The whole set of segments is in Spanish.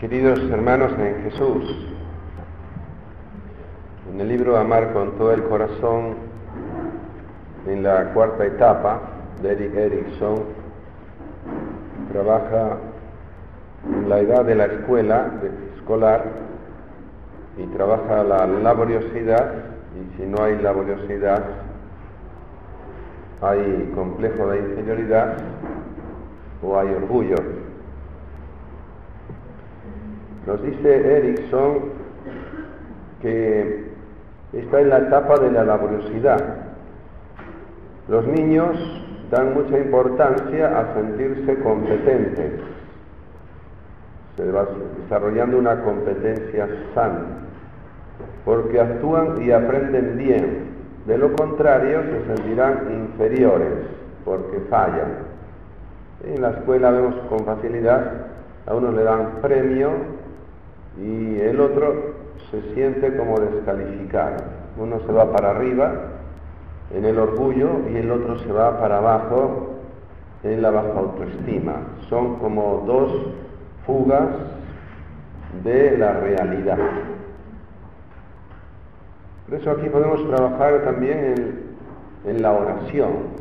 Queridos hermanos en Jesús, en el libro Amar con todo el corazón, en la cuarta etapa de Eric Erickson, trabaja en la edad de la escuela, escolar, y trabaja la laboriosidad, y si no hay laboriosidad, hay complejo de inferioridad o hay orgullo. Nos dice Erickson que está en la etapa de la laboriosidad. Los niños dan mucha importancia a sentirse competentes, se va desarrollando una competencia sana, porque actúan y aprenden bien. De lo contrario, se sentirán inferiores porque fallan. En la escuela vemos con facilidad, a uno le dan premio y el otro se siente como descalificado. Uno se va para arriba en el orgullo y el otro se va para abajo en la baja autoestima. Son como dos fugas de la realidad. Por eso aquí podemos trabajar también en, en la oración.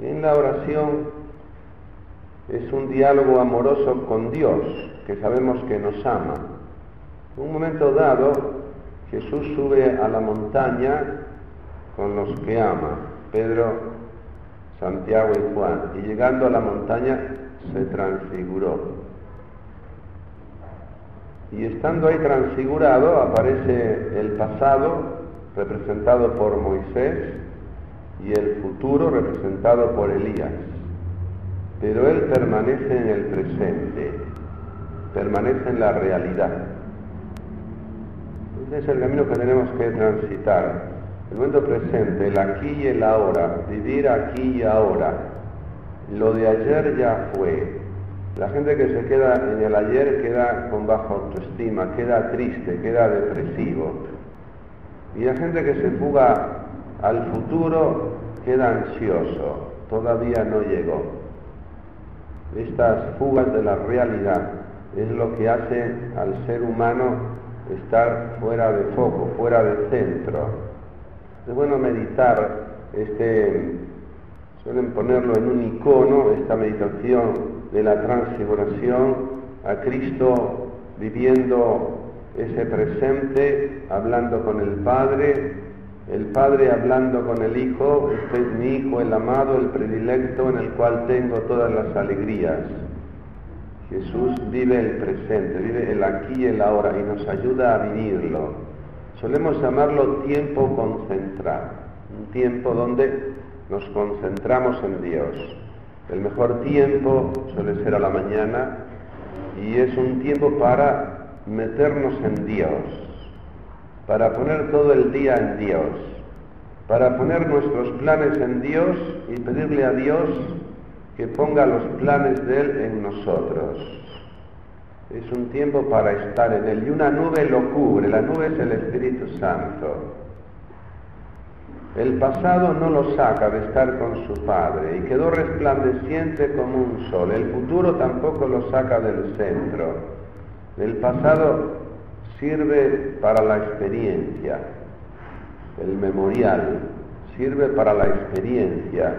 En la oración es un diálogo amoroso con Dios, que sabemos que nos ama un momento dado, Jesús sube a la montaña con los que ama, Pedro, Santiago y Juan, y llegando a la montaña se transfiguró. Y estando ahí transfigurado aparece el pasado representado por Moisés y el futuro representado por Elías. Pero él permanece en el presente, permanece en la realidad. Es el camino que tenemos que transitar. El momento presente, el aquí y el ahora, vivir aquí y ahora. Lo de ayer ya fue. La gente que se queda en el ayer queda con baja autoestima, queda triste, queda depresivo. Y la gente que se fuga al futuro queda ansioso, todavía no llegó. Estas fugas de la realidad es lo que hace al ser humano estar fuera de foco, fuera de centro. Es bueno meditar, este, suelen ponerlo en un icono, esta meditación de la transfiguración, a Cristo viviendo ese presente, hablando con el Padre, el Padre hablando con el Hijo, este es mi Hijo, el amado, el predilecto, en el cual tengo todas las alegrías. Jesús vive el presente, vive el aquí y el ahora y nos ayuda a vivirlo. Solemos llamarlo tiempo concentrado, un tiempo donde nos concentramos en Dios. El mejor tiempo suele ser a la mañana y es un tiempo para meternos en Dios, para poner todo el día en Dios, para poner nuestros planes en Dios y pedirle a Dios que ponga los planes de Él en nosotros. Es un tiempo para estar en Él y una nube lo cubre, la nube es el Espíritu Santo. El pasado no lo saca de estar con su Padre y quedó resplandeciente como un sol. El futuro tampoco lo saca del centro. El pasado sirve para la experiencia. El memorial sirve para la experiencia.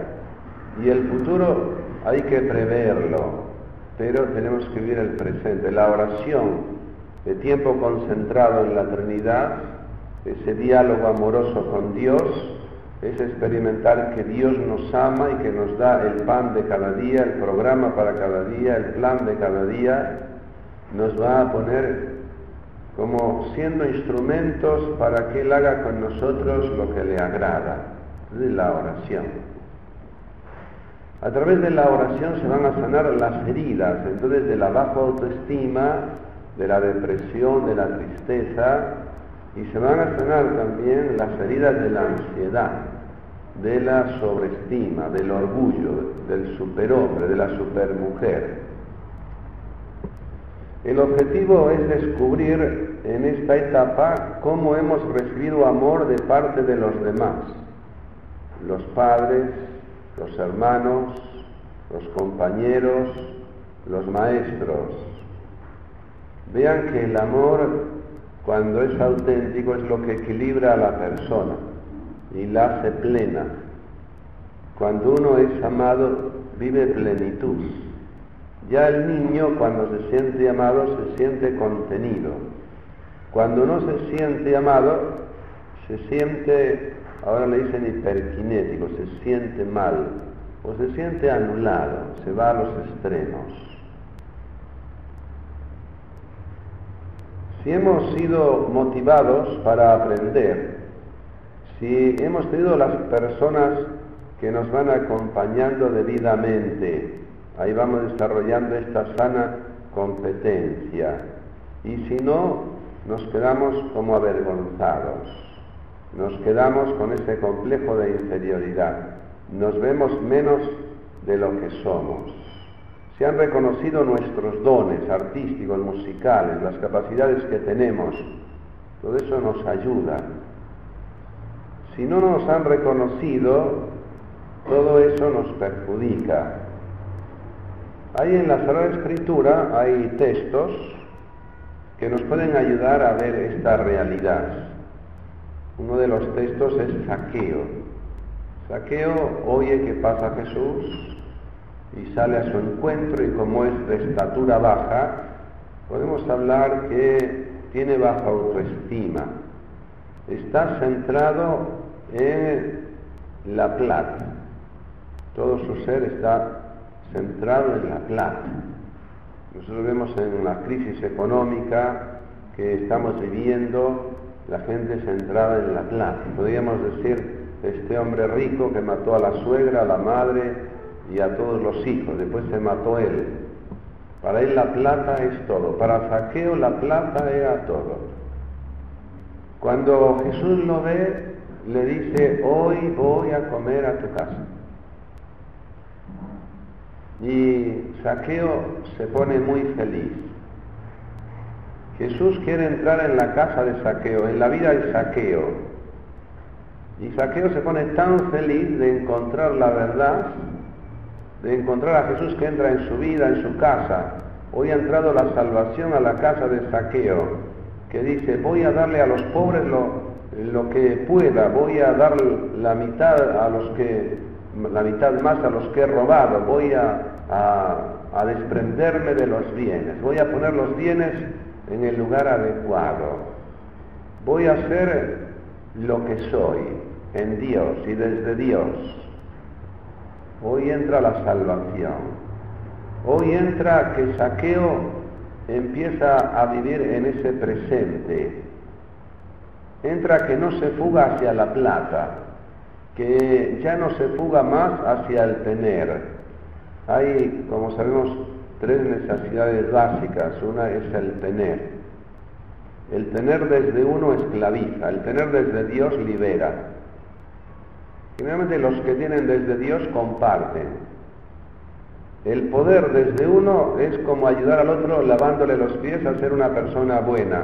Y el futuro hay que preverlo, pero tenemos que vivir el presente. La oración de tiempo concentrado en la Trinidad, ese diálogo amoroso con Dios, es experimentar que Dios nos ama y que nos da el pan de cada día, el programa para cada día, el plan de cada día, nos va a poner como siendo instrumentos para que Él haga con nosotros lo que le agrada, de la oración. A través de la oración se van a sanar las heridas, entonces de la baja autoestima, de la depresión, de la tristeza, y se van a sanar también las heridas de la ansiedad, de la sobreestima, del orgullo, del superhombre, de la supermujer. El objetivo es descubrir en esta etapa cómo hemos recibido amor de parte de los demás, los padres, los hermanos, los compañeros, los maestros. Vean que el amor, cuando es auténtico, es lo que equilibra a la persona y la hace plena. Cuando uno es amado, vive plenitud. Ya el niño, cuando se siente amado, se siente contenido. Cuando no se siente amado, se siente, ahora le dicen hiperkinético, se siente mal o se siente anulado, se va a los extremos. Si hemos sido motivados para aprender, si hemos tenido las personas que nos van acompañando debidamente, ahí vamos desarrollando esta sana competencia. Y si no, nos quedamos como avergonzados, nos quedamos con ese complejo de inferioridad, nos vemos menos de lo que somos. Se han reconocido nuestros dones artísticos, musicales, las capacidades que tenemos. Todo eso nos ayuda. Si no nos han reconocido, todo eso nos perjudica. Ahí en la Sagrada Escritura hay textos que nos pueden ayudar a ver esta realidad. Uno de los textos es Saqueo. Saqueo oye que pasa Jesús y sale a su encuentro y como es de estatura baja, podemos hablar que tiene baja autoestima. Está centrado en la plata. Todo su ser está centrado en la plata. Nosotros vemos en la crisis económica que estamos viviendo la gente centrada en la plata. Podríamos decir, este hombre rico que mató a la suegra, a la madre y a todos los hijos, después se mató él. Para él la plata es todo, para Saqueo la plata era todo. Cuando Jesús lo ve, le dice, hoy voy a comer a tu casa. Y Saqueo se pone muy feliz. Jesús quiere entrar en la casa de Saqueo, en la vida de Saqueo. Y Saqueo se pone tan feliz de encontrar la verdad, de encontrar a Jesús que entra en su vida, en su casa. Hoy ha entrado la salvación a la casa de Saqueo, que dice, voy a darle a los pobres lo, que pueda, voy a dar la mitad a los que, la mitad más a los que he robado, voy a desprenderme de los bienes, voy a poner los bienes en el lugar adecuado. Voy a ser lo que soy en Dios y desde Dios. Hoy entra la salvación. Hoy entra que Saqueo empieza a vivir en ese presente. Entra que no se fuga hacia la plata, que ya no se fuga más hacia el tener. Hay, como sabemos, tres necesidades básicas. Una es el tener. El tener desde uno esclaviza, el tener desde Dios libera. Generalmente los que tienen desde Dios comparten. El poder desde uno es como ayudar al otro lavándole los pies a ser una persona buena.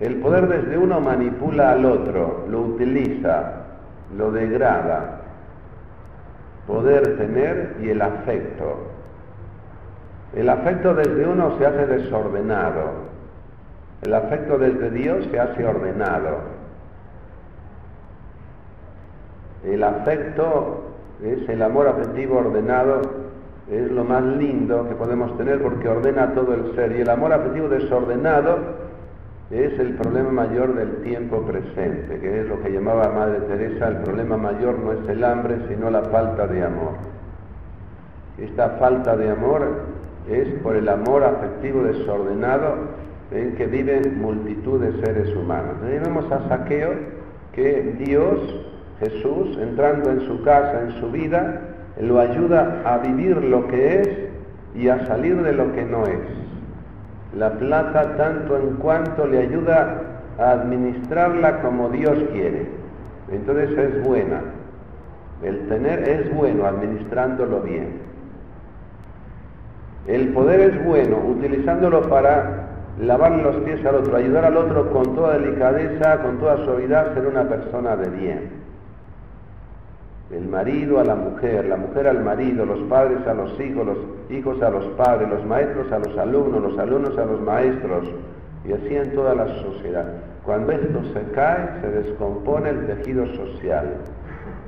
El poder desde uno manipula al otro, lo utiliza, lo degrada. Poder tener y el afecto. El afecto desde uno se hace desordenado. El afecto desde Dios se hace ordenado. El afecto es el amor afectivo ordenado, es lo más lindo que podemos tener porque ordena todo el ser. Y el amor afectivo desordenado es el problema mayor del tiempo presente, que es lo que llamaba Madre Teresa, el problema mayor no es el hambre, sino la falta de amor. Esta falta de amor es por el amor afectivo desordenado en que viven multitud de seres humanos. Ahí vemos a Saqueo que Dios, Jesús, entrando en su casa, en su vida, lo ayuda a vivir lo que es y a salir de lo que no es. La plata tanto en cuanto le ayuda a administrarla como Dios quiere. Entonces es buena. El tener es bueno administrándolo bien. El poder es bueno utilizándolo para lavar los pies al otro, ayudar al otro con toda delicadeza, con toda suavidad, ser una persona de bien. el marido a la mujer, la mujer al marido, los padres a los hijos, los hijos a los padres, los maestros a los alumnos, los alumnos a los maestros, y así en toda la sociedad. Cuando esto se cae, se descompone el tejido social.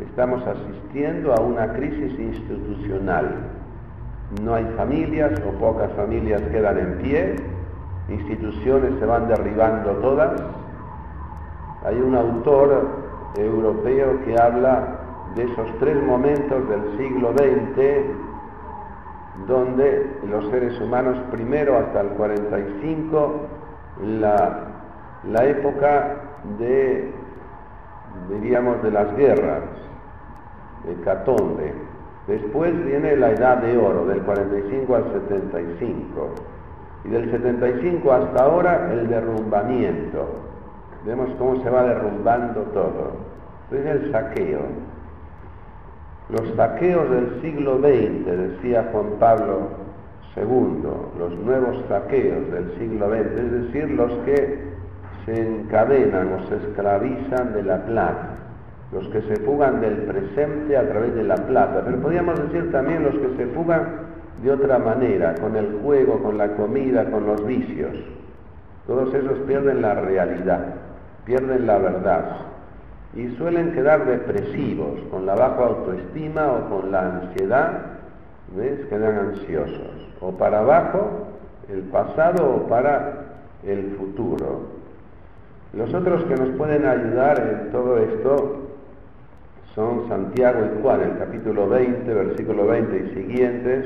Estamos asistiendo a una crisis institucional. No hay familias o pocas familias quedan en pie, instituciones se van derribando todas. Hay un autor europeo que habla de esos tres momentos del siglo XX donde los seres humanos primero hasta el 45 la, la época de diríamos de las guerras de Catombe después viene la edad de oro del 45 al 75 y del 75 hasta ahora el derrumbamiento. Vemos cómo se va derrumbando todo. Es el saqueo. Los saqueos del siglo XX, decía Juan Pablo II, los nuevos saqueos del siglo XX, es decir, los que se encadenan o se esclavizan de la plata, los que se fugan del presente a través de la plata, pero podríamos decir también los que se fugan de otra manera, con el juego, con la comida, con los vicios. Todos esos pierden la realidad, pierden la verdad y suelen quedar depresivos, con la baja autoestima o con la ansiedad, ¿ves? Quedan ansiosos, o para abajo el pasado o para el futuro. Los otros que nos pueden ayudar en todo esto son Santiago y Juan, el capítulo 20, versículo 20 y siguientes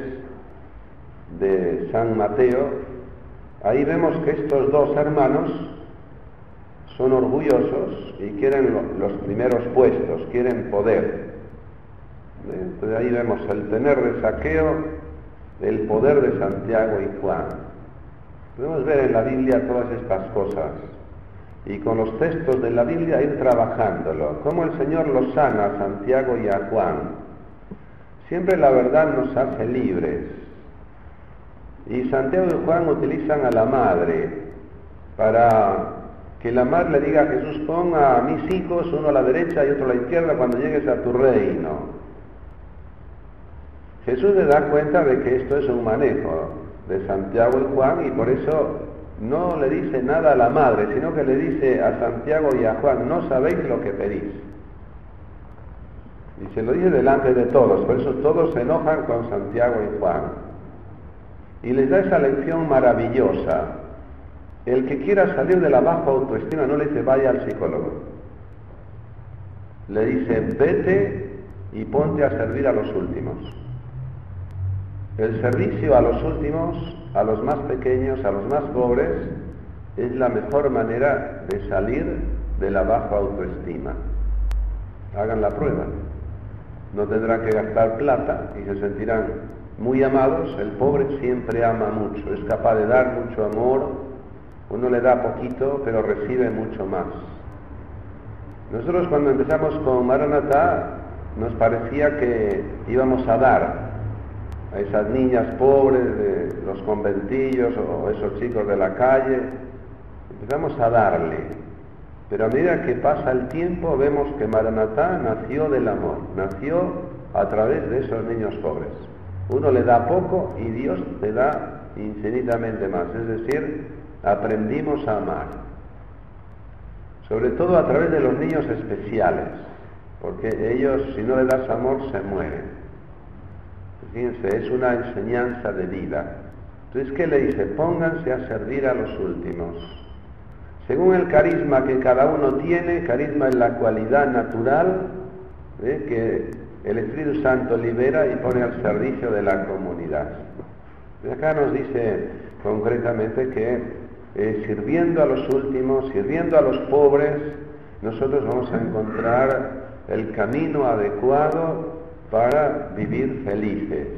de San Mateo. Ahí vemos que estos dos hermanos son orgullosos y quieren los primeros puestos, quieren poder. Entonces ahí vemos el tener de saqueo, el poder de Santiago y Juan. Podemos ver en la Biblia todas estas cosas y con los textos de la Biblia ir trabajándolo. Cómo el Señor los sana a Santiago y a Juan. Siempre la verdad nos hace libres. Y Santiago y Juan utilizan a la madre para que la madre le diga a Jesús, ponga a mis hijos uno a la derecha y otro a la izquierda cuando llegues a tu reino. Jesús le da cuenta de que esto es un manejo de Santiago y Juan y por eso no le dice nada a la madre, sino que le dice a Santiago y a Juan, no sabéis lo que pedís. Y se lo dice delante de todos, por eso todos se enojan con Santiago y Juan. Y les da esa lección maravillosa el que quiera salir de la baja autoestima no le dice vaya al psicólogo. Le dice vete y ponte a servir a los últimos. El servicio a los últimos, a los más pequeños, a los más pobres, es la mejor manera de salir de la baja autoestima. Hagan la prueba. No tendrán que gastar plata y se sentirán muy amados. El pobre siempre ama mucho, es capaz de dar mucho amor, uno le da poquito, pero recibe mucho más. Nosotros cuando empezamos con Maranatha nos parecía que íbamos a dar a esas niñas pobres de los conventillos o esos chicos de la calle, empezamos a darle. Pero a medida que pasa el tiempo vemos que Maranatha nació del amor, nació a través de esos niños pobres. Uno le da poco y Dios le da infinitamente más. Es decir, aprendimos a amar, sobre todo a través de los niños especiales, porque ellos si no le das amor se mueren. Fíjense, es una enseñanza de vida. Entonces, ¿qué le dice? Pónganse a servir a los últimos. Según el carisma que cada uno tiene, carisma es la cualidad natural ¿eh? que el Espíritu Santo libera y pone al servicio de la comunidad. Acá nos dice concretamente que eh, sirviendo a los últimos, sirviendo a los pobres, nosotros vamos a encontrar el camino adecuado para vivir felices.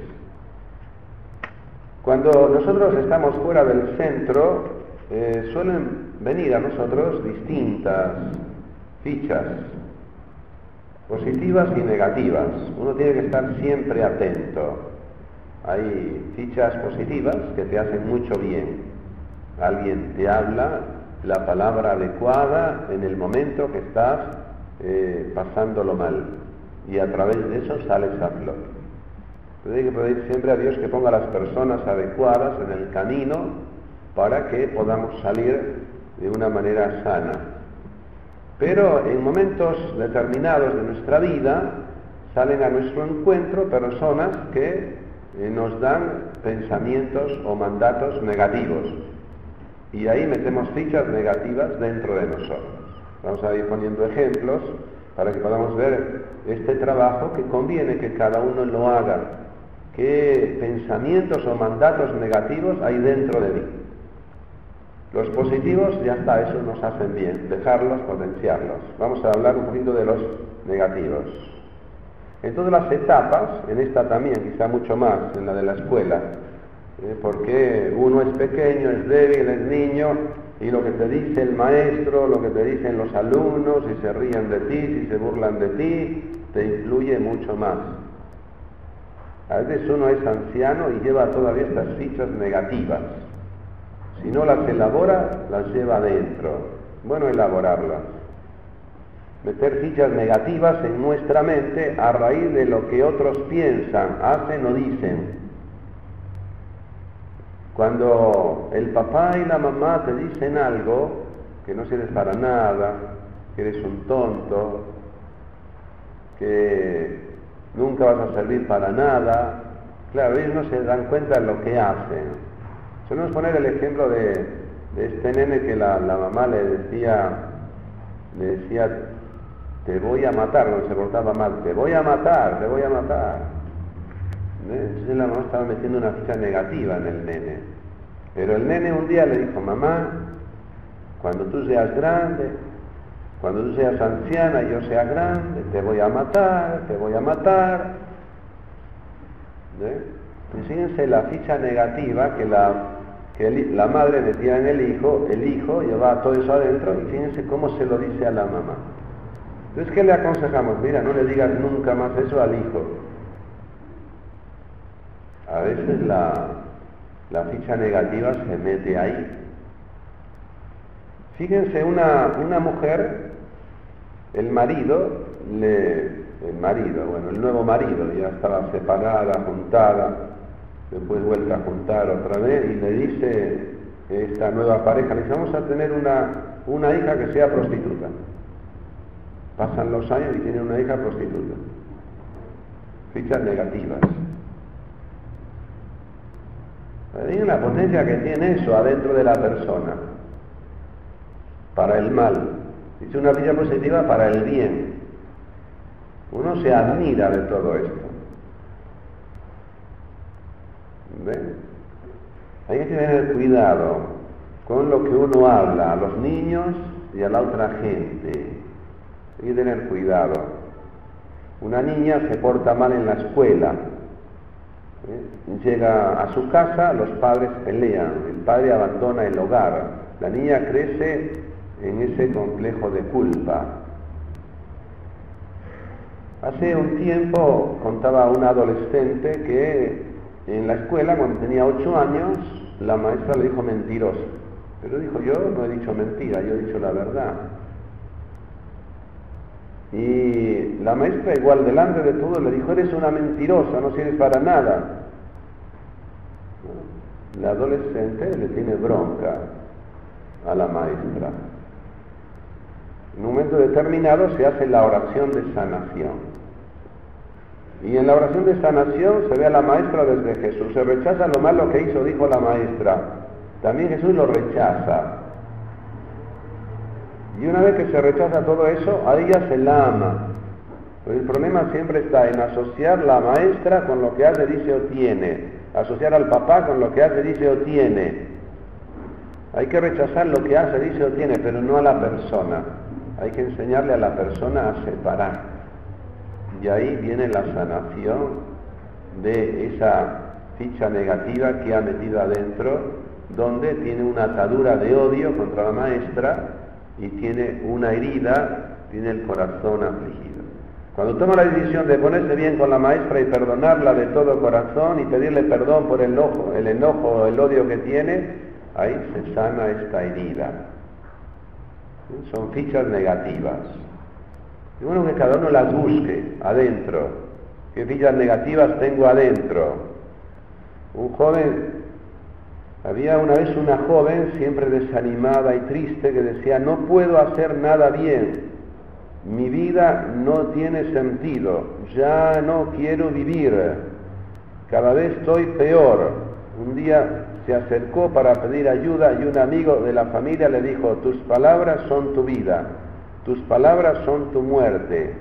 Cuando nosotros estamos fuera del centro, eh, suelen venir a nosotros distintas fichas, positivas y negativas. Uno tiene que estar siempre atento. Hay fichas positivas que te hacen mucho bien alguien te habla la palabra adecuada en el momento que estás eh, pasándolo mal. Y a través de eso sale esa flor. Pero hay que pedir siempre a Dios que ponga las personas adecuadas en el camino para que podamos salir de una manera sana. Pero en momentos determinados de nuestra vida salen a nuestro encuentro personas que eh, nos dan pensamientos o mandatos negativos. Y ahí metemos fichas negativas dentro de nosotros. Vamos a ir poniendo ejemplos para que podamos ver este trabajo que conviene que cada uno lo haga. ¿Qué pensamientos o mandatos negativos hay dentro de mí? Los positivos, ya está, eso nos hacen bien, dejarlos, potenciarlos. Vamos a hablar un poquito de los negativos. En todas las etapas, en esta también, quizá mucho más, en la de la escuela, ¿eh? porque uno es pequeño, es débil, es niño, y lo que te dice el maestro, lo que te dicen los alumnos, si se ríen de ti, si se burlan de ti, te influye mucho más. A veces uno es anciano y lleva todavía estas fichas negativas. Si no las elabora, las lleva adentro. Bueno, elaborarlas. Meter fichas negativas en nuestra mente a raíz de lo que otros piensan, hacen o dicen. Cuando el papá y la mamá te dicen algo, que no sirves para nada, que eres un tonto, que nunca vas a servir para nada, claro, ellos no se dan cuenta de lo que hacen. Podemos poner el ejemplo de, este nene que la, mamá le decía, le decía, te voy a matar, cuando se portaba mal, te voy a matar, te voy a matar. Entonces la mamá estaba metiendo una ficha negativa en el nene. Pero el nene un día le dijo, mamá, cuando tú seas grande, cuando tú seas anciana y yo sea grande, te voy a matar, te voy a matar. Y fíjense la ficha negativa que la que la madre metía en el hijo, el hijo llevaba todo eso adentro y fíjense cómo se lo dice a la mamá. Entonces, ¿qué le aconsejamos? Mira, no le digas nunca más eso al hijo. A veces la, ficha negativa se mete ahí. Fíjense, una, mujer, el marido, el marido, bueno, el nuevo marido, ya estaba separada, juntada, después vuelve a juntar otra vez y le dice esta nueva pareja, le dice, vamos a tener una hija que sea prostituta. Pasan los años y tiene una hija prostituta. Fichas negativas. Hay una potencia que tiene eso adentro de la persona, para el mal. Dice una ficha positiva para el bien. Uno se admira de todo esto. Hay que tener cuidado con lo que uno habla a los niños y a la otra gente. Hay que tener cuidado. Una niña se porta mal en la escuela. ¿Eh? Llega a su casa, los padres pelean, el padre abandona el hogar. La niña crece en ese complejo de culpa. Hace un tiempo contaba una adolescente que en la escuela, cuando tenía ocho años, la maestra le dijo mentiroso. Pero dijo, yo no he dicho mentira, yo he dicho la verdad. Y la maestra, igual delante de todo, le dijo, eres una mentirosa, no sirves para nada. La adolescente le tiene bronca a la maestra. En un momento determinado se hace la oración de sanación. Y en la oración de sanación se ve a la maestra desde Jesús. Se rechaza lo malo que hizo, dijo la maestra. También Jesús lo rechaza. Y una vez que se rechaza todo eso, a ella se la ama. El problema siempre está en asociar la maestra con lo que hace, dice o tiene. Asociar al papá con lo que hace, dice o tiene. Hay que rechazar lo que hace, dice o tiene, pero no a la persona. Hay que enseñarle a la persona a separar. Y ahí viene la sanación de esa ficha negativa que ha metido adentro, donde tiene una atadura de odio contra la maestra y tiene una herida, tiene el corazón afligido. Cuando toma la decisión de ponerse bien con la maestra y perdonarla de todo corazón y pedirle perdón por el enojo, el o el odio que tiene, ahí se sana esta herida. Son fichas negativas. Y bueno, que cada uno las busque adentro. ¿Qué villas negativas tengo adentro? Un joven, había una vez una joven siempre desanimada y triste que decía, no puedo hacer nada bien, mi vida no tiene sentido, ya no quiero vivir, cada vez estoy peor. Un día se acercó para pedir ayuda y un amigo de la familia le dijo, tus palabras son tu vida, tus palabras son tu muerte.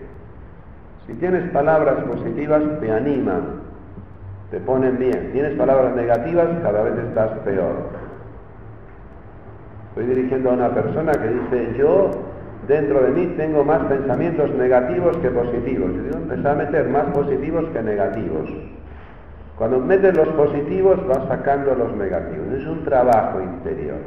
Si tienes palabras positivas, te animan, te ponen bien. Tienes palabras negativas, cada vez estás peor. Estoy dirigiendo a una persona que dice, yo dentro de mí tengo más pensamientos negativos que positivos. Y digo, empezar a meter más positivos que negativos. Cuando metes los positivos vas sacando los negativos. Es un trabajo interior.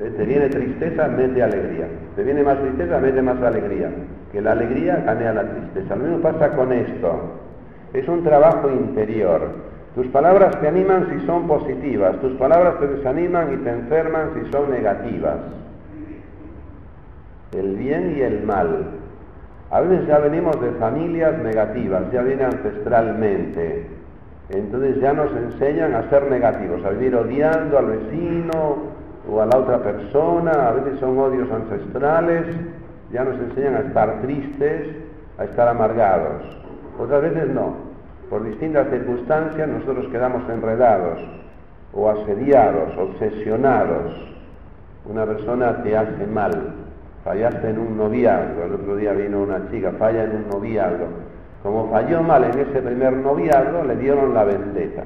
¿Eh? Te viene tristeza, mete alegría. Te viene más tristeza, mete más alegría. Que la alegría gane la tristeza. Lo mismo pasa con esto. Es un trabajo interior. Tus palabras te animan si son positivas, tus palabras te desaniman y te enferman si son negativas. El bien y el mal. A veces ya venimos de familias negativas, ya viene ancestralmente. Entonces ya nos enseñan a ser negativos, a vivir odiando al vecino o a la otra persona, a veces son odios ancestrales, ya nos enseñan a estar tristes, a estar amargados. Otras veces no. Por distintas circunstancias nosotros quedamos enredados o asediados, obsesionados. Una persona te hace mal, fallaste en un noviazgo, el otro día vino una chica, falla en un noviazgo. Como falló mal en ese primer noviazgo, le dieron la vendetta.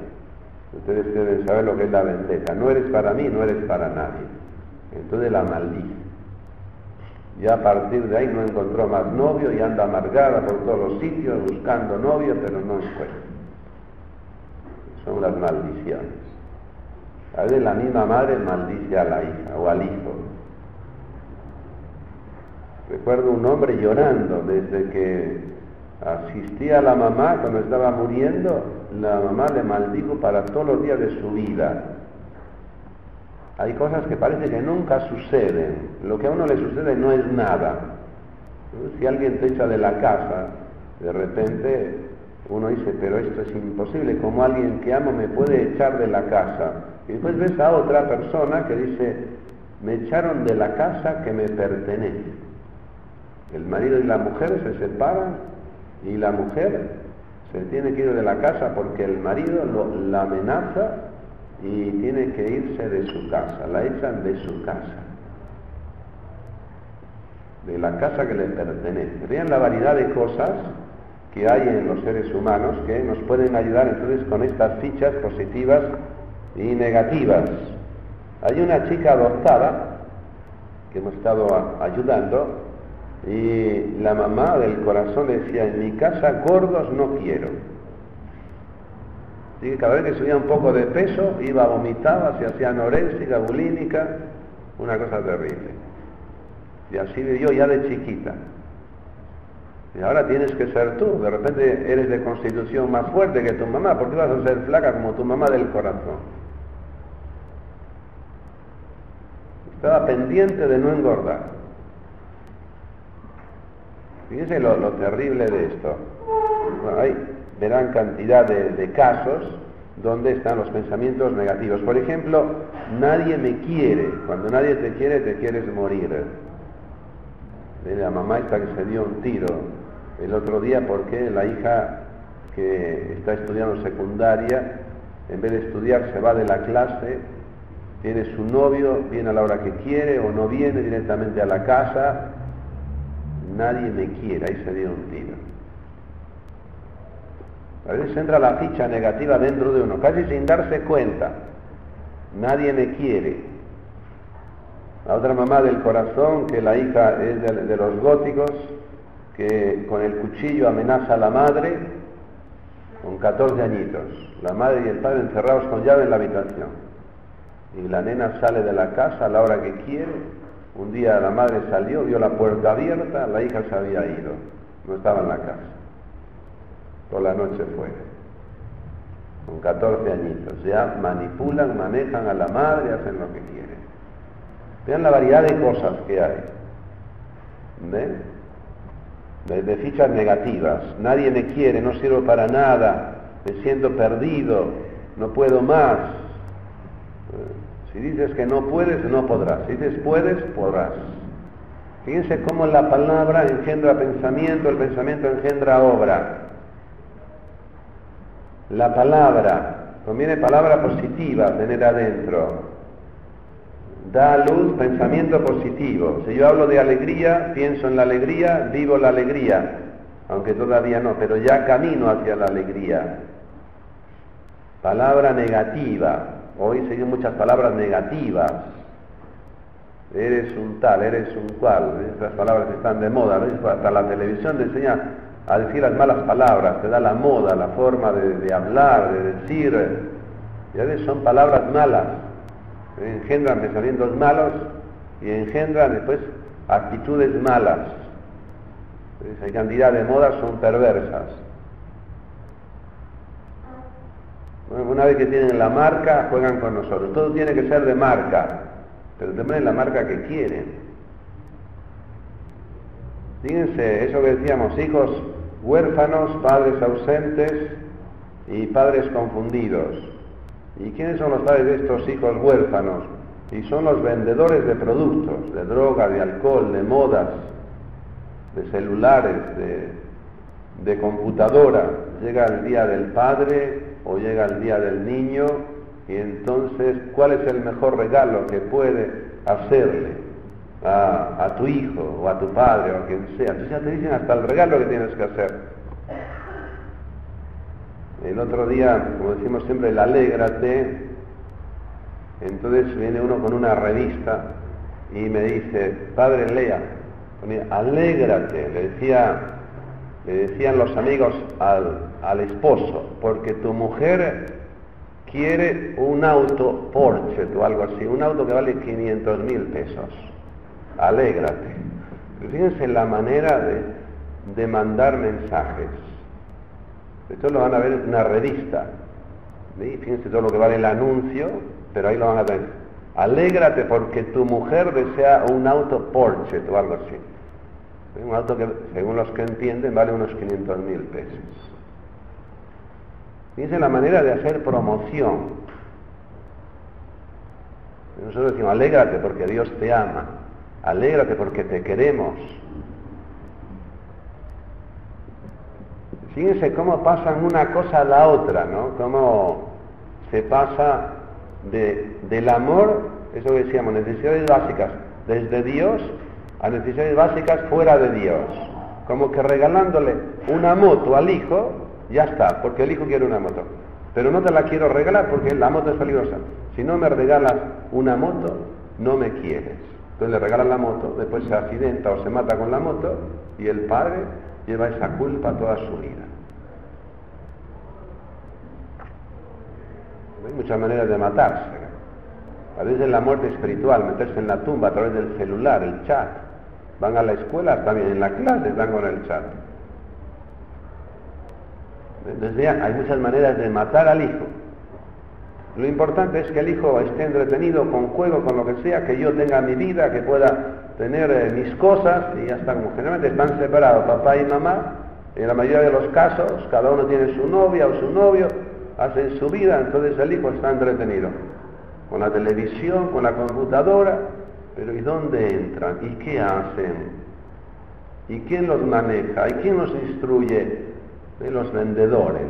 Ustedes deben saber lo que es la vendetta. No eres para mí, no eres para nadie. Entonces la maldice. Ya a partir de ahí no encontró más novio y anda amargada por todos los sitios buscando novio, pero no encuentra. Son las maldiciones. A veces la misma madre maldice a la hija o al hijo. Recuerdo un hombre llorando desde que asistía a la mamá cuando estaba muriendo, la mamá le maldijo para todos los días de su vida. Hay cosas que parece que nunca suceden. Lo que a uno le sucede no es nada. Si alguien te echa de la casa, de repente uno dice, pero esto es imposible, como alguien que amo me puede echar de la casa. Y después ves a otra persona que dice, me echaron de la casa que me pertenece. El marido y la mujer se separan y la mujer se tiene que ir de la casa porque el marido la amenaza y tiene que irse de su casa, la echan de su casa, de la casa que le pertenece. Vean la variedad de cosas que hay en los seres humanos que nos pueden ayudar entonces con estas fichas positivas y negativas. Hay una chica adoptada que hemos estado ayudando y la mamá del corazón decía, en mi casa gordos no quiero. Así que cada vez que subía un poco de peso, iba, vomitaba, se hacía anoréxica, bulímica, una cosa terrible. Y así vivió ya de chiquita. Y ahora tienes que ser tú, de repente eres de constitución más fuerte que tu mamá, ¿por qué vas a ser flaca como tu mamá del corazón? Estaba pendiente de no engordar. Fíjense lo, terrible de esto. hay verán cantidad de, casos donde están los pensamientos negativos. Por ejemplo, nadie me quiere. Cuando nadie te quiere, te quieres morir. La mamá esta que se dio un tiro el otro día porque la hija que está estudiando secundaria, en vez de estudiar, se va de la clase, tiene su novio, viene a la hora que quiere o no viene directamente a la casa, nadie me quiere, ahí se dio un tiro. A veces entra la ficha negativa dentro de uno, casi sin darse cuenta. Nadie me quiere. La otra mamá del corazón, que la hija es de, los góticos, que con el cuchillo amenaza a la madre, con 14 añitos. La madre y el padre encerrados con llave en la habitación. Y la nena sale de la casa a la hora que quiere, un día la madre salió, vio la puerta abierta, la hija se había ido, no estaba en la casa. Toda la noche fue. Con 14 añitos. Ya manipulan, manejan a la madre, hacen lo que quieren. Vean la variedad de cosas que hay. ¿Ven? de, fichas negativas. Nadie me quiere, no sirvo para nada, me siento perdido, no puedo más. Si dices que no puedes, no podrás. Si dices puedes, podrás. Fíjense cómo la palabra engendra pensamiento, el pensamiento engendra obra. La palabra, conviene palabra positiva tener adentro da luz pensamiento positivo. Si yo hablo de alegría, pienso en la alegría, vivo la alegría, aunque todavía no, pero ya camino hacia la alegría. Palabra negativa. Hoy se muchas palabras negativas. Eres un tal, eres un cual. Estas palabras están de moda. Hasta la televisión te enseña a decir las malas palabras, te da la moda, la forma de, hablar, de decir. Ya ves, son palabras malas engendran pensamientos malos y engendran después actitudes malas. Esa cantidad de modas son perversas. Una vez que tienen la marca, juegan con nosotros. Todo tiene que ser de marca, pero también la marca que quieren. Fíjense, eso que decíamos, hijos huérfanos, padres ausentes y padres confundidos. ¿Y quiénes son los padres de estos hijos huérfanos? Y son los vendedores de productos, de droga, de alcohol, de modas, de celulares, de, de computadora. Llega el día del padre o llega el día del niño y entonces, ¿cuál es el mejor regalo que puede hacerle a, tu hijo o a tu padre o a quien sea? Entonces ya te dicen hasta el regalo que tienes que hacer. El otro día, como decimos siempre, el alégrate. Entonces viene uno con una revista y me dice, padre, lea. Alégrate, le, decía, le decían los amigos al, al esposo, porque tu mujer quiere un auto Porsche o algo así, un auto que vale 500 mil pesos. Alégrate. Fíjense la manera de, mandar mensajes. Esto lo van a ver en una revista. Fíjense todo lo que vale el anuncio, pero ahí lo van a ver. Alégrate porque tu mujer desea un auto Porsche o algo así. Un auto que, según los que entienden, vale unos 500 mil pesos. Fíjense la manera de hacer promoción. Nosotros decimos, alégrate porque Dios te ama. Alégrate porque te queremos. Fíjense cómo pasan una cosa a la otra, ¿no? Cómo se pasa del amor, eso que decíamos, necesidades básicas, desde Dios a necesidades básicas fuera de Dios. Como que regalándole una moto al hijo, ya está, porque el hijo quiere una moto. Pero no te la quiero regalar porque la moto es peligrosa. Si no me regalas una moto, no me quieres. Entonces le regalan la moto, después se accidenta o se mata con la moto y el padre lleva esa culpa toda su vida. Hay muchas maneras de matarse. A veces la muerte espiritual, meterse en la tumba a través del celular, el chat. Van a la escuela, también en la clase están con el chat. Entonces hay muchas maneras de matar al hijo. Lo importante es que el hijo esté entretenido con juego, con lo que sea, que yo tenga mi vida, que pueda tener eh, mis cosas, y ya están, generalmente están separados, papá y mamá, en la mayoría de los casos, cada uno tiene su novia o su novio, hacen su vida, entonces el hijo está entretenido, con la televisión, con la computadora, pero ¿y dónde entran? ¿Y qué hacen? ¿Y quién los maneja? ¿Y quién los instruye? De los vendedores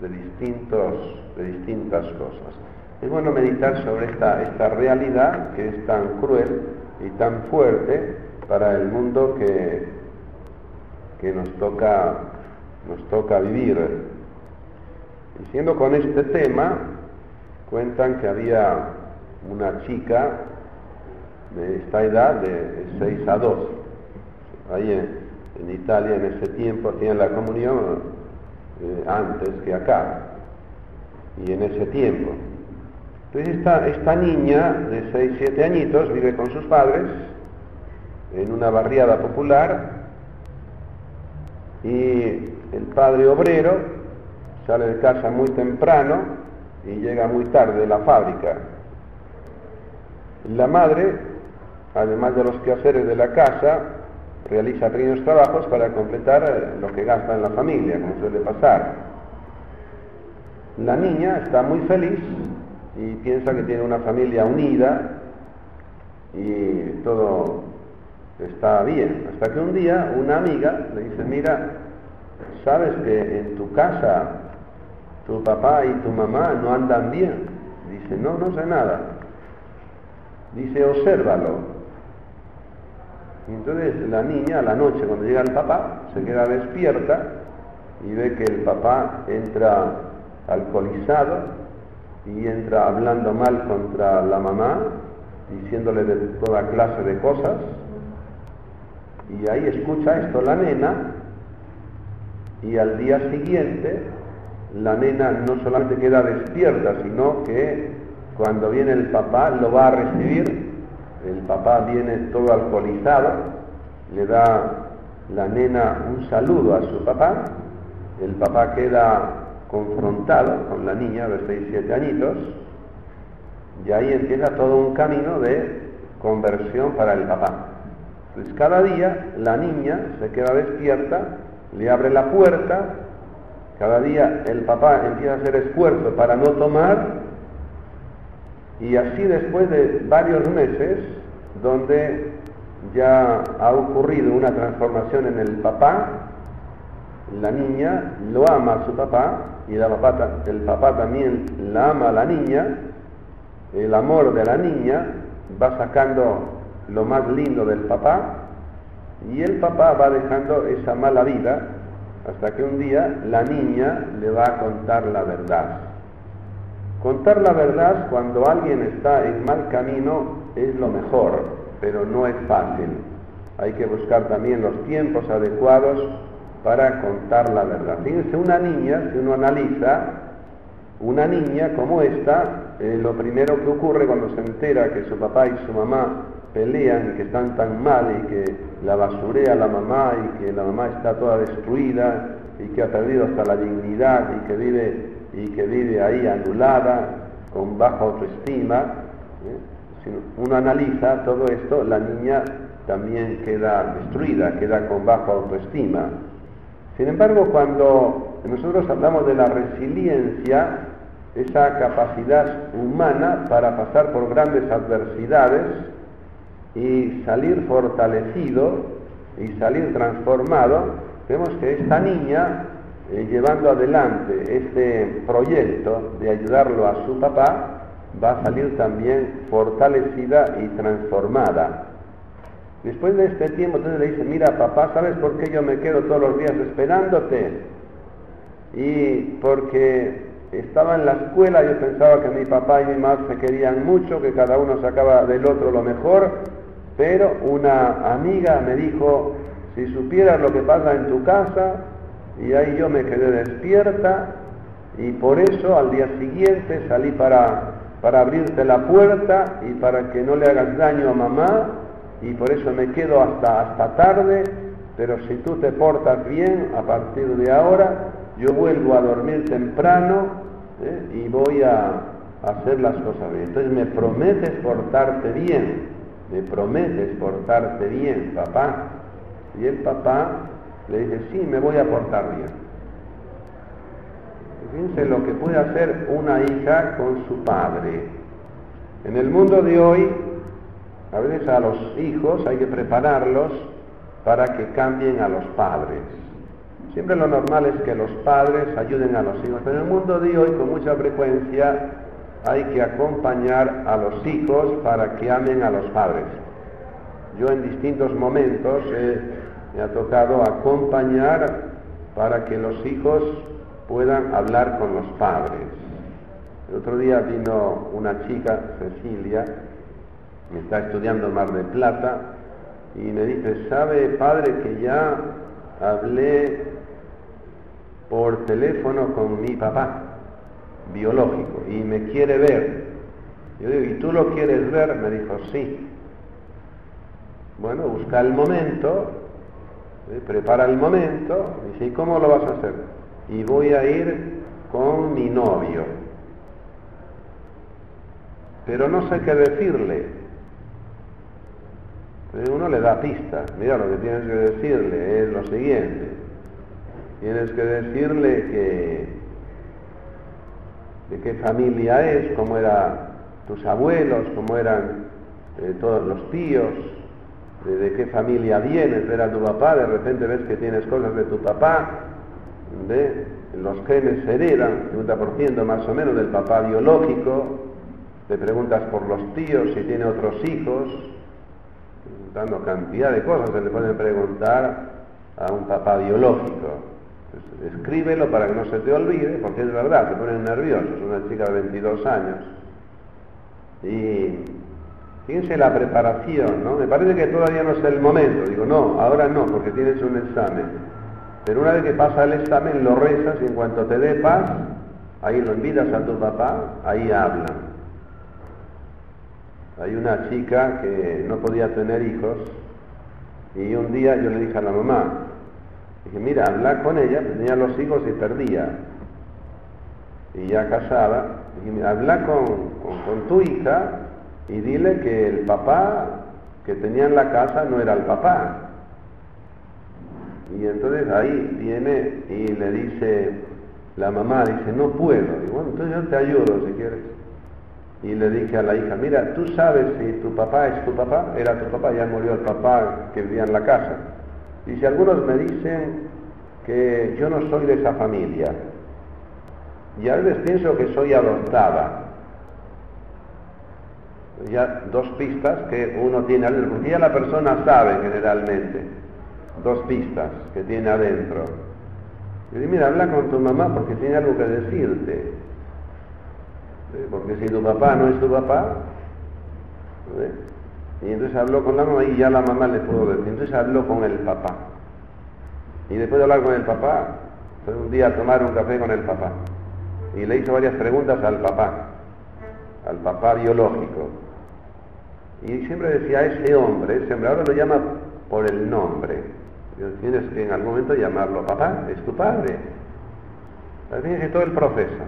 de, distintos, de distintas cosas. Es bueno meditar sobre esta, esta realidad que es tan cruel y tan fuerte para el mundo que, que nos, toca, nos toca vivir. Y siendo con este tema, cuentan que había una chica de esta edad de 6 a 2. Ahí en, Italia en ese tiempo hacían la comunión eh, antes que acá. Y en ese tiempo. Entonces esta, esta niña de 6, 7 añitos vive con sus padres en una barriada popular y el padre obrero sale de casa muy temprano y llega muy tarde de la fábrica. La madre, además de los quehaceres de la casa, realiza pequeños trabajos para completar eh, lo que gasta en la familia, como suele pasar. La niña está muy feliz y piensa que tiene una familia unida y todo está bien. Hasta que un día una amiga le dice, mira, sabes que en tu casa tu papá y tu mamá no andan bien. Dice, no, no sé nada. Dice, obsérvalo. Y entonces la niña a la noche cuando llega el papá se queda despierta y ve que el papá entra alcoholizado y entra hablando mal contra la mamá, diciéndole de toda clase de cosas. Y ahí escucha esto la nena y al día siguiente la nena no solamente queda despierta, sino que cuando viene el papá lo va a recibir el papá viene todo alcoholizado, le da la nena un saludo a su papá, el papá queda confrontado con la niña de 6, 7 añitos, y ahí empieza todo un camino de conversión para el papá. Pues cada día la niña se queda despierta, le abre la puerta, cada día el papá empieza a hacer esfuerzo para no tomar y así después de varios meses, donde ya ha ocurrido una transformación en el papá, la niña lo ama a su papá y el papá también la ama a la niña, el amor de la niña va sacando lo más lindo del papá y el papá va dejando esa mala vida hasta que un día la niña le va a contar la verdad. Contar la verdad cuando alguien está en mal camino es lo mejor, pero no es fácil. Hay que buscar también los tiempos adecuados para contar la verdad. Fíjense, una niña, si uno analiza, una niña como esta, eh, lo primero que ocurre cuando se entera que su papá y su mamá pelean y que están tan mal y que la basurea la mamá y que la mamá está toda destruida y que ha perdido hasta la dignidad y que vive y que vive ahí anulada, con baja autoestima, ¿eh? si uno analiza todo esto, la niña también queda destruida, queda con baja autoestima. Sin embargo, cuando nosotros hablamos de la resiliencia, esa capacidad humana para pasar por grandes adversidades y salir fortalecido y salir transformado, vemos que esta niña eh, llevando adelante este proyecto de ayudarlo a su papá, va a salir también fortalecida y transformada. Después de este tiempo, entonces le dice, mira papá, ¿sabes por qué yo me quedo todos los días esperándote? Y porque estaba en la escuela, yo pensaba que mi papá y mi mamá se querían mucho, que cada uno sacaba del otro lo mejor, pero una amiga me dijo, si supieras lo que pasa en tu casa, y ahí yo me quedé despierta y por eso al día siguiente salí para, para abrirte la puerta y para que no le hagas daño a mamá y por eso me quedo hasta, hasta tarde, pero si tú te portas bien a partir de ahora, yo vuelvo a dormir temprano ¿eh? y voy a, a hacer las cosas bien. Entonces me prometes portarte bien, me prometes portarte bien, papá. Y el papá le dice, sí, me voy a portar bien. Fíjense lo que puede hacer una hija con su padre. En el mundo de hoy, a veces a los hijos hay que prepararlos para que cambien a los padres. Siempre lo normal es que los padres ayuden a los hijos, pero en el mundo de hoy con mucha frecuencia hay que acompañar a los hijos para que amen a los padres. Yo en distintos momentos he me ha tocado acompañar para que los hijos puedan hablar con los padres. El otro día vino una chica, Cecilia, me está estudiando Mar de Plata, y me dice, ¿sabe padre que ya hablé por teléfono con mi papá biológico y me quiere ver? Yo digo, ¿y tú lo quieres ver? Me dijo, sí. Bueno, busca el momento prepara el momento, dice, ¿y cómo lo vas a hacer? Y voy a ir con mi novio. Pero no sé qué decirle. Uno le da pista. Mira, lo que tienes que decirle es lo siguiente. Tienes que decirle que de qué familia es, cómo eran tus abuelos, cómo eran eh, todos los tíos, de, qué familia vienes, ver a tu papá, de repente ves que tienes cosas de tu papá, ¿ve? los genes se heredan, 50% más o menos del papá biológico, te preguntas por los tíos, si tiene otros hijos, dando cantidad de cosas se le pueden preguntar a un papá biológico. Escríbelo para que no se te olvide, porque es verdad, se ponen nerviosos, una chica de 22 años. Y fíjense la preparación, ¿no? Me parece que todavía no es el momento. Digo, no, ahora no, porque tienes un examen. Pero una vez que pasa el examen, lo rezas y en cuanto te dé paz, ahí lo invitas a tu papá, ahí hablan. Hay una chica que no podía tener hijos y un día yo le dije a la mamá, dije, mira, habla con ella, tenía los hijos y perdía. Y ya casada, dije, habla con, con tu hija y dile que el papá que tenía en la casa no era el papá, y entonces ahí viene y le dice, la mamá dice, no puedo. Y bueno, entonces yo te ayudo si quieres. Y le dije a la hija, mira, tú sabes si tu papá es tu papá, era tu papá, ya murió el papá que vivía en la casa. Y si algunos me dicen que yo no soy de esa familia, y a veces pienso que soy adoptada. Ya dos pistas que uno tiene, porque ya la persona sabe generalmente dos pistas que tiene adentro. Y mira, habla con tu mamá porque tiene algo que decirte. Porque si tu papá no es tu papá, y entonces habló con la mamá y ya la mamá le pudo decir. Entonces habló con el papá. Y después de hablar con el papá, fue un día a tomar un café con el papá. Y le hizo varias preguntas al papá, al papá biológico. Y siempre decía, ese hombre, hombre, ahora lo llama por el nombre. Tienes que en algún momento llamarlo papá, es tu padre. Que todo el proceso.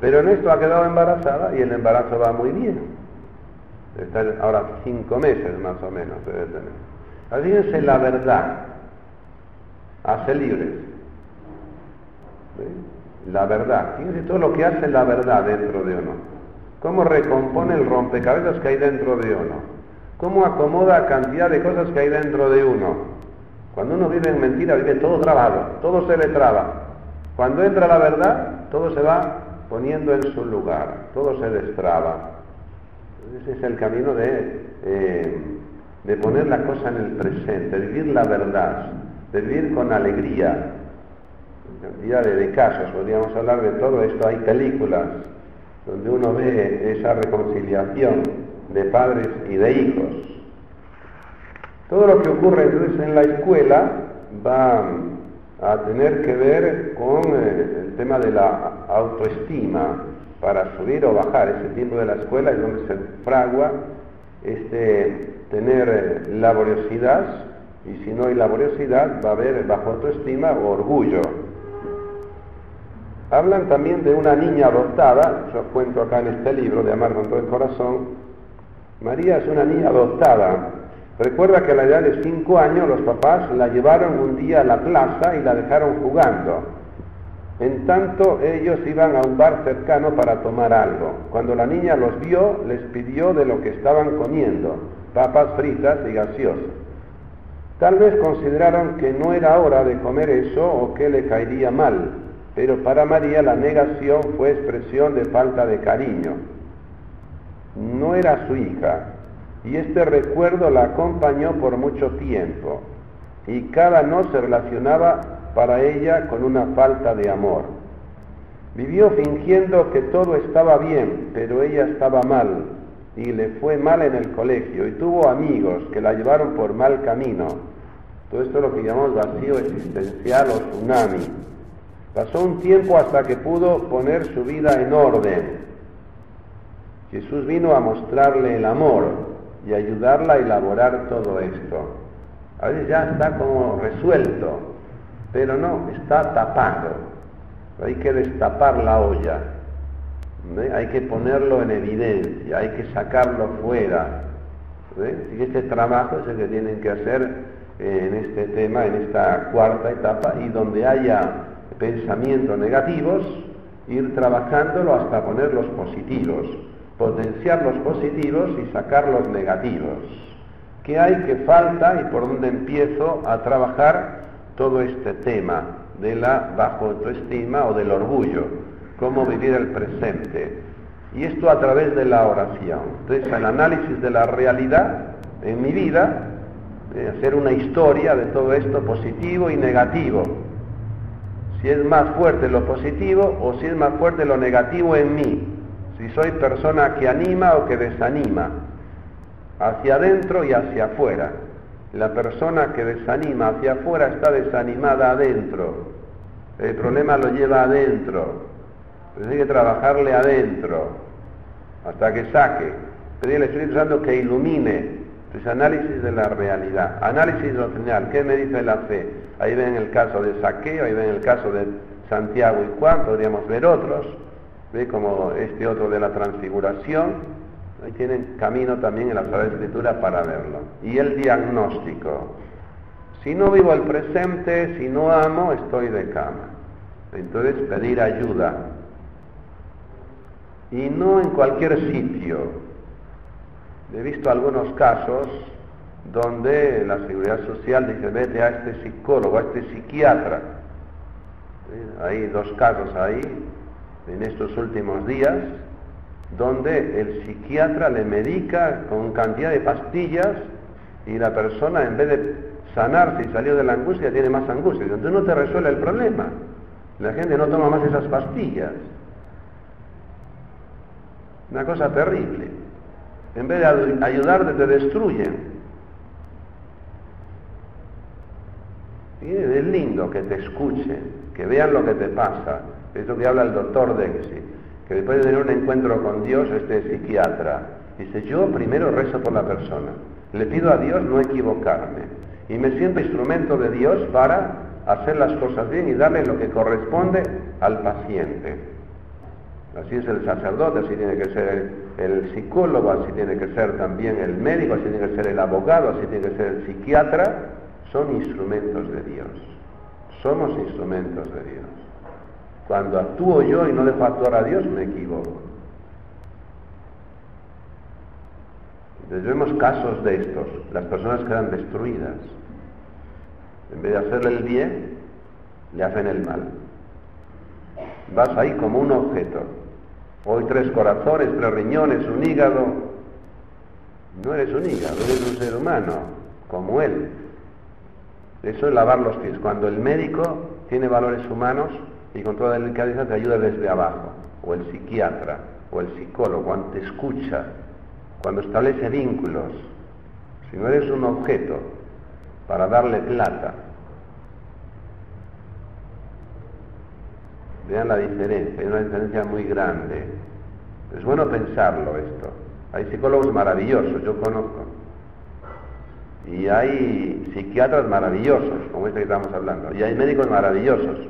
Pero en esto ha quedado embarazada y el embarazo va muy bien. Está ahora cinco meses más o menos debe tener. Fíjense la verdad. Hace libres. La verdad. Fíjense todo lo que hace la verdad dentro de uno. Cómo recompone el rompecabezas que hay dentro de uno. Cómo acomoda cantidad de cosas que hay dentro de uno cuando uno vive en mentira, vive todo trabado, todo se le traba. Cuando entra la verdad, todo se va poniendo en su lugar, todo se destraba. Ese es el camino de, eh, de poner la cosa en el presente, de vivir la verdad, de vivir con alegría. Cantidad de, de casos, podríamos hablar de todo esto. Hay películas donde uno ve esa reconciliación de padres y de hijos. Todo lo que ocurre entonces en la escuela va a tener que ver con eh, el tema de la autoestima para subir o bajar. Ese tiempo de la escuela es donde se fragua este, tener eh, laboriosidad y si no hay laboriosidad va a haber bajo autoestima o orgullo. Hablan también de una niña adoptada, yo cuento acá en este libro de Amar con todo el corazón. María es una niña adoptada Recuerda que a la edad de cinco años los papás la llevaron un día a la plaza y la dejaron jugando. En tanto ellos iban a un bar cercano para tomar algo. Cuando la niña los vio, les pidió de lo que estaban comiendo, papas fritas y gaseosas. Tal vez consideraron que no era hora de comer eso o que le caería mal, pero para María la negación fue expresión de falta de cariño. No era su hija, y este recuerdo la acompañó por mucho tiempo y cada no se relacionaba para ella con una falta de amor. Vivió fingiendo que todo estaba bien, pero ella estaba mal y le fue mal en el colegio y tuvo amigos que la llevaron por mal camino. Todo esto es lo que llamamos vacío existencial o tsunami. Pasó un tiempo hasta que pudo poner su vida en orden. Jesús vino a mostrarle el amor, y ayudarla a elaborar todo esto. A veces ya está como resuelto, pero no, está tapado. Hay que destapar la olla, hay que ponerlo en evidencia, hay que sacarlo fuera. Y este trabajo es el que tienen que hacer en este tema, en esta cuarta etapa, y donde haya pensamientos negativos, ir trabajándolo hasta poner los positivos, potenciar los positivos y sacar los negativos. ¿Qué hay que falta y por dónde empiezo a trabajar todo este tema de la bajo autoestima o del orgullo? ¿Cómo vivir el presente? Y esto a través de la oración. Entonces, el análisis de la realidad en mi vida, hacer una historia de todo esto positivo y negativo. Si es más fuerte lo positivo o si es más fuerte lo negativo en mí. Si soy persona que anima o que desanima. Hacia adentro y hacia afuera. La persona que desanima hacia afuera está desanimada adentro. El problema lo lleva adentro. Pues hay que trabajarle adentro hasta que saque. Pedir al Espíritu Santo que ilumine. Pues análisis de la realidad, análisis doctrinal, ¿qué me dice la fe? Ahí ven el caso de Saqueo, ahí ven el caso de Santiago y Juan, podríamos ver otros, ve como este otro de la transfiguración, ahí tienen camino también en la Sagrada Escritura para verlo. Y el diagnóstico, si no vivo el presente, si no amo, estoy de cama. Entonces pedir ayuda, y no en cualquier sitio. He visto algunos casos donde la seguridad social dice vete a este psicólogo, a este psiquiatra. Hay dos casos ahí en estos últimos días donde el psiquiatra le medica con cantidad de pastillas y la persona en vez de sanarse y salir de la angustia tiene más angustia. Entonces no te resuelve el problema. La gente no toma más esas pastillas. Una cosa terrible. En vez de ayudarte, te destruyen. Es lindo que te escuchen, que vean lo que te pasa. Esto que habla el doctor Dexy, que después de tener un encuentro con Dios, este psiquiatra, dice, yo primero rezo por la persona. Le pido a Dios no equivocarme. Y me siento instrumento de Dios para hacer las cosas bien y darle lo que corresponde al paciente. Así es el sacerdote, así tiene que ser el, psicólogo, así tiene que ser también el médico, así tiene que ser el abogado, así tiene que ser el psiquiatra. Son instrumentos de Dios. Somos instrumentos de Dios. Cuando actúo yo y no dejo actuar a Dios, me equivoco. Entonces vemos casos de estos. Las personas quedan destruidas. En vez de hacerle el bien, le hacen el mal. Vas ahí como un objeto. Hoy tres corazones, tres riñones, un hígado. No eres un hígado, eres un ser humano, como él. Eso es lavar los pies. Cuando el médico tiene valores humanos y con toda delicadeza te ayuda desde abajo, o el psiquiatra, o el psicólogo, cuando te escucha, cuando establece vínculos. Si no eres un objeto para darle plata, Vean la diferencia, hay una diferencia muy grande. Es bueno pensarlo esto. Hay psicólogos maravillosos, yo conozco. Y hay psiquiatras maravillosos, como este que estamos hablando. Y hay médicos maravillosos.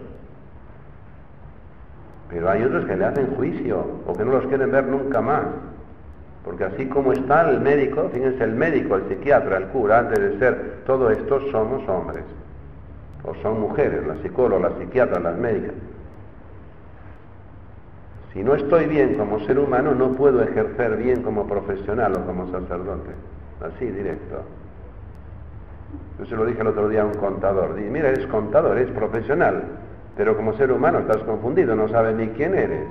Pero hay otros que le hacen juicio o que no los quieren ver nunca más. Porque así como está el médico, fíjense, el médico, el psiquiatra, el cura, antes de ser todo esto, somos hombres. O son mujeres, las psicólogas, las psiquiatras, las médicas. Si no estoy bien como ser humano, no puedo ejercer bien como profesional o como sacerdote. Así, directo. Yo se lo dije el otro día a un contador. Dije, mira, eres contador, eres profesional, pero como ser humano estás confundido, no sabes ni quién eres.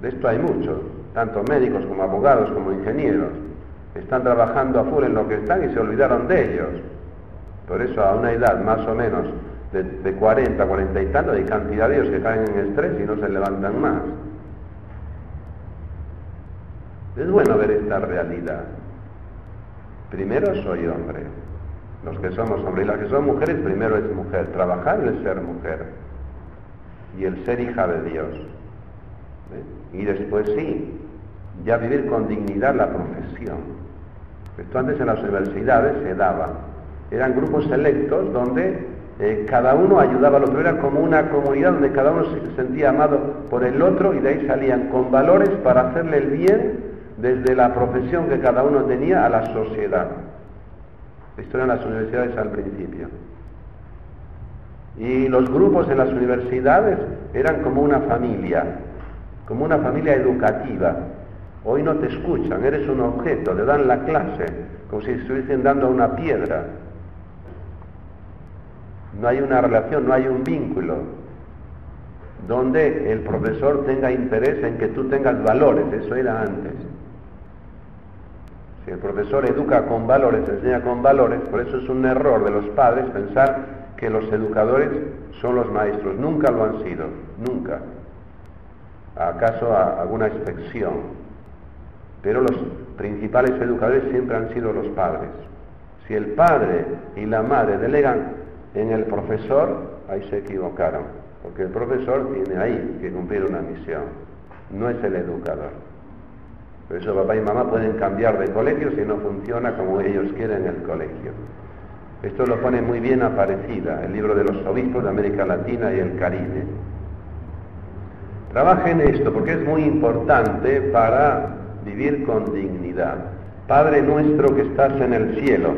De esto hay muchos, tanto médicos como abogados como ingenieros. Están trabajando a full en lo que están y se olvidaron de ellos. Por eso a una edad más o menos de, 40, 40 y tanto, hay cantidad de ellos que caen en estrés y no se levantan más. Es bueno ver esta realidad. Primero soy hombre, los que somos hombres, y las que son mujeres, primero es mujer, trabajar es ser mujer y el ser hija de Dios. Y después sí, ya vivir con dignidad la profesión. Esto antes en las universidades se daba. Eran grupos selectos donde eh, cada uno ayudaba al otro, era como una comunidad donde cada uno se sentía amado por el otro y de ahí salían con valores para hacerle el bien desde la profesión que cada uno tenía a la sociedad. Esto eran las universidades al principio. Y los grupos en las universidades eran como una familia, como una familia educativa. Hoy no te escuchan, eres un objeto, le dan la clase, como si estuviesen dando a una piedra. No hay una relación, no hay un vínculo donde el profesor tenga interés en que tú tengas valores, eso era antes. El profesor educa con valores, enseña con valores, por eso es un error de los padres pensar que los educadores son los maestros. Nunca lo han sido, nunca. ¿Acaso alguna excepción? Pero los principales educadores siempre han sido los padres. Si el padre y la madre delegan en el profesor, ahí se equivocaron, porque el profesor tiene ahí que cumplir una misión, no es el educador. Por eso papá y mamá pueden cambiar de colegio si no funciona como ellos quieren el colegio. Esto lo pone muy bien Aparecida, el libro de los obispos de América Latina y el Caribe. Trabajen esto porque es muy importante para vivir con dignidad. Padre nuestro que estás en el cielo,